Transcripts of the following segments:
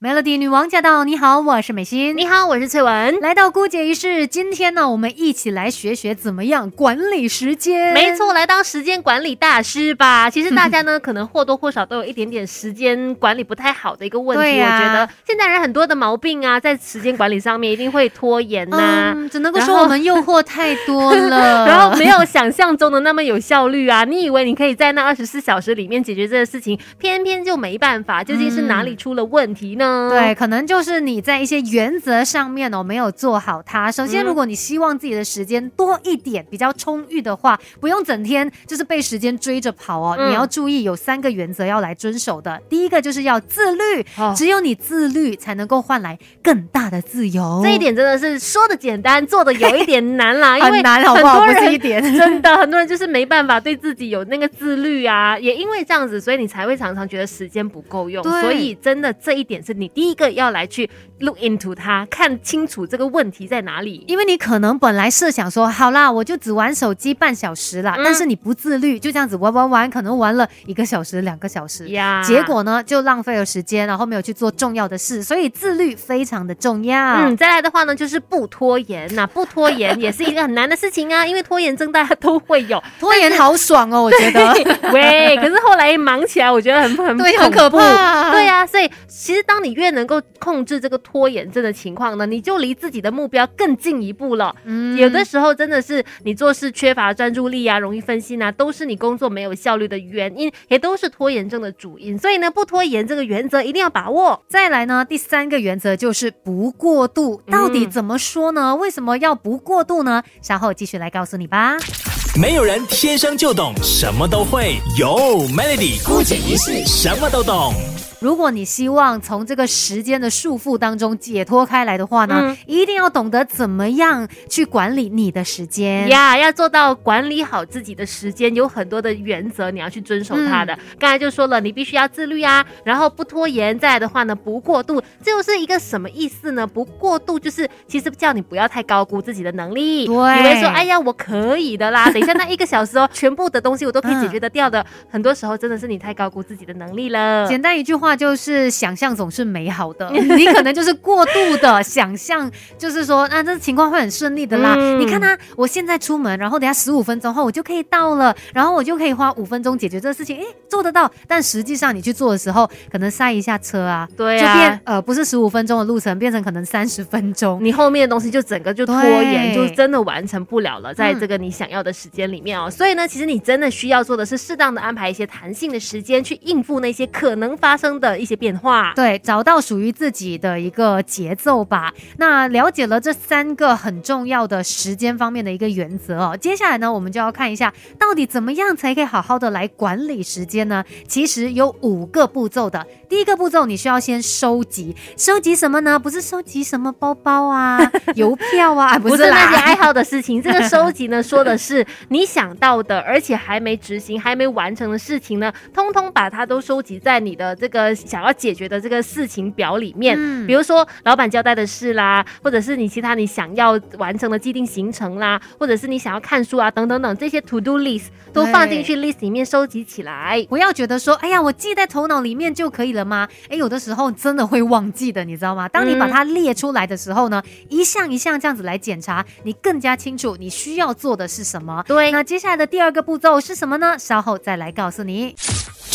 Melody 女王驾到！你好，我是美心。你好，我是翠文。来到姑姐仪式，今天呢，我们一起来学学怎么样管理时间。没错，来当时间管理大师吧。其实大家呢，可能或多或少都有一点点时间管理不太好的一个问题。我觉得现在人很多的毛病啊，在时间管理上面一定会拖延呐。嗯只能够说我们诱惑太多了，然后没有想象中的那么有效率啊。你以为你可以在那二十四小时里面解决这个事情，偏偏就没办法。究竟是哪里出了问题呢？对，可能就是你在一些原则上面哦没有做好它。首先，如果你希望自己的时间多一点、比较充裕的话，不用整天就是被时间追着跑哦。你要注意有三个原则要来遵守的。第一个就是要自律，只有你自律才能够换来更大的自由。这一点真的是说的简单，做的有一点难啦，因为难，好不好？不是一点，真的很多人就是没办法对自己有那个自律啊。也因为这样子，所以你才会常常觉得时间不够用。所以真的这一点是你第一。个要来去 look into 它，看清楚这个问题在哪里。因为你可能本来设想说，好啦，我就只玩手机半小时啦，但是你不自律，就这样子玩玩玩，可能玩了一个小时、两个小时，呀，结果呢就浪费了时间，然后没有去做重要的事。所以自律非常的重要。嗯，再来的话呢，就是不拖延。那不拖延 也是一个很难的事情啊，因为拖延症大家都会有，拖延好爽哦，我觉得。喂，可是后来忙起来，我觉得很很对，很可怕。对呀，所以其实当你越能够控制这个拖延症的情况呢，你就离自己的目标更进一步了。嗯，有的时候真的是你做事缺乏专注力啊，容易分心啊，都是你工作没有效率的原因，也都是拖延症的主因。所以呢，不拖延这个原则一定要把握。再来呢，第三个原则就是不过度。到底怎么说呢？为什么要不过度呢？稍后继续来告诉你吧。没有人天生就懂什么都会，有 Melody 孤姐一世什么都懂。如果你希望从这个时间的束缚当中解脱开来的话呢，一定要懂得怎么样去管理你的时间呀。要做到管理好自己的时间，有很多的原则你要去遵守它的。刚才就说了，你必须要自律啊，然后不拖延。再来的话呢，不过度，这又是一个什么意思呢？不过度就是其实叫你不要太高估自己的能力，以为说哎呀我可以的啦，等一下那一个小时哦，全部的东西我都可以解决得掉的。很多时候真的是你太高估自己的能力了。简单一句话。话就是想象总是美好的，你可能就是过度的想象，就是说啊，这情况会很顺利的啦。你看他，我现在出门，然后等下十五分钟后我就可以到了，然后我就可以花五分钟解决这个事情，诶，做得到。但实际上你去做的时候，可能塞一下车啊，对啊，就变呃不是十五分钟的路程，变成可能三十分钟，你后面的东西就整个就拖延，就真的完成不了了，在这个你想要的时间里面哦。所以呢，其实你真的需要做的是适当的安排一些弹性的时间，去应付那些可能发生。的一些变化，对，找到属于自己的一个节奏吧。那了解了这三个很重要的时间方面的一个原则哦，接下来呢，我们就要看一下到底怎么样才可以好好的来管理时间呢？其实有五个步骤的。第一个步骤，你需要先收集，收集什么呢？不是收集什么包包啊、邮票啊，不是那些爱好的事情。这个收集呢，说的是你想到的，而且还没执行、还没完成的事情呢，通通把它都收集在你的这个。想要解决的这个事情表里面，比如说老板交代的事啦，或者是你其他你想要完成的既定行程啦，或者是你想要看书啊等等等这些 to do list 都放进去 list 里面收集起来。不要觉得说，哎呀，我记在头脑里面就可以了吗？哎，有的时候真的会忘记的，你知道吗？当你把它列出来的时候呢，一项一项这样子来检查，你更加清楚你需要做的是什么。对，那接下来的第二个步骤是什么呢？稍后再来告诉你。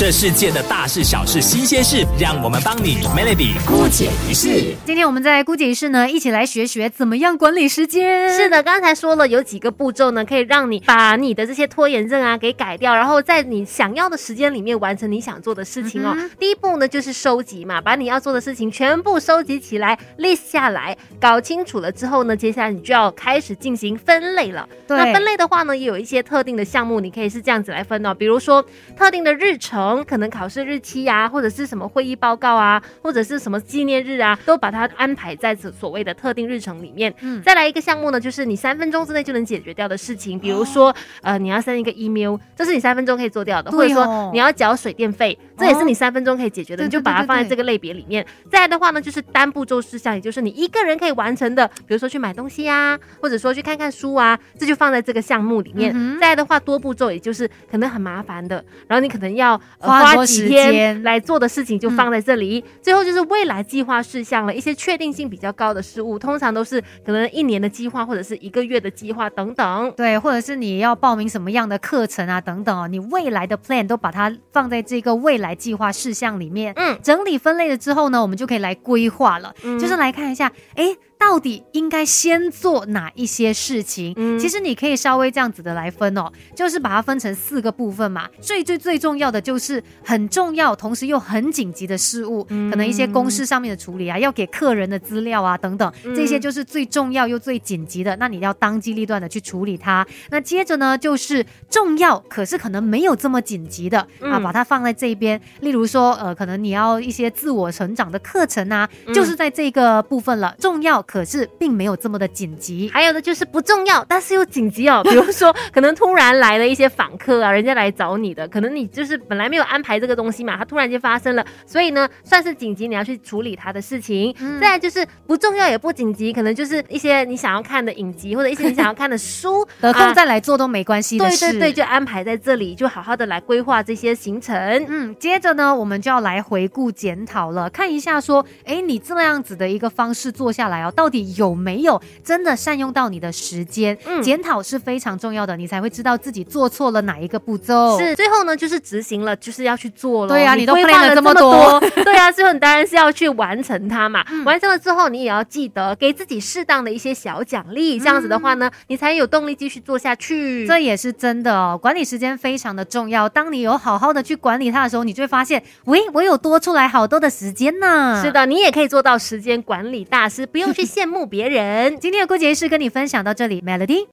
这世界的大事小事新鲜事，让我们帮你 Melody 姑姐一世。今天我们在姑姐一世呢，一起来学学怎么样管理时间。是的，刚才说了有几个步骤呢，可以让你把你的这些拖延症啊给改掉，然后在你想要的时间里面完成你想做的事情哦。第一步呢就是收集嘛，把你要做的事情全部收集起来，list 下来，搞清楚了之后呢，接下来你就要开始进行分类了。那分类的话呢，也有一些特定的项目，你可以是这样子来分哦，比如说特定的日程。可能考试日期呀，或者是什么会议报告啊，或者是什么纪念日啊，都把它安排在这所谓的特定日程里面。嗯，再来一个项目呢，就是你三分钟之内就能解决掉的事情，比如说呃，你要 send 一个 email，这是你三分钟可以做掉的，或者说你要缴水电费，这也是你三分钟可以解决的，你就把它放在这个类别里面。再来的话呢，就是单步骤事项，也就是你一个人可以完成的，比如说去买东西呀，或者说去看看书啊，这就放在这个项目里面。再来的话，多步骤，也就是可能很麻烦的，然后你可能要呃花时几天间来做的事情就放在这里。最后就是未来计划事项了，一些确定性比较高的事物，通常都是可能一年的计划或者是一个月的计划等等。对，或者是你要报名什么样的课程啊，等等哦，你未来的 plan 都把它放在这个未来计划事项里面。嗯整理分类了之后呢，我们就可以来规划了，嗯就是来看一下，诶，到底应该先做哪一些事情？嗯其实你可以稍微这样子的来分哦，就是把它分成四个部分嘛。最最最重要的就是很重要，同时又很紧急的事物，嗯可能一些公事上面的处理啊，要给客人的资料啊等等，嗯这些就是最重要又最紧急的，那你要当机立断的去处理它。那接着呢，就是重要可是可能没有这么紧急的、啊，嗯把它放在这边。例如说，呃，可能你要一些自我成长的课程啊，嗯就是在这个部分了。重要可是并没有这么的紧急。还有的就是不重要，但是又紧急哦。比如说，可能突然来了一些访客啊，人家来找你的，可能你就是本来没有安排这个东西嘛，它突然间发生了，所以呢，算是紧急，你要去处理它的事情。嗯再来就是不重要也不紧急，可能就是一些你想要看的影集或者一些你想要看的书，得空啊再来做都没关系。对对对，就安排在这里，就好好的来规划这些行程。嗯，接着呢，我们就要来回顾检讨了，看一下说，哎，你这样子的一个方式做下来哦，到底有没有真的善用到你的时间？嗯检讨是非常重要的，你才会知道自己做错了哪一个步骤。是，最后呢就是执行了，就是要去做了。对啊你都规 plan 划了了这么多，对啊，最后你当然是要去完成它嘛。嗯完成了之后，你也要记得给自己适当的一些小奖励，这样子的话呢，你才有动力继续做下去。这也是真的哦，管理时间非常的重要。当你有好好的去管理它的时候，你就会发现，喂，我有多出来好多的时间呢。是。的，你也可以做到时间管理大师，不用去羡慕别人。今天的顾杰是跟你分享到这里，Melody。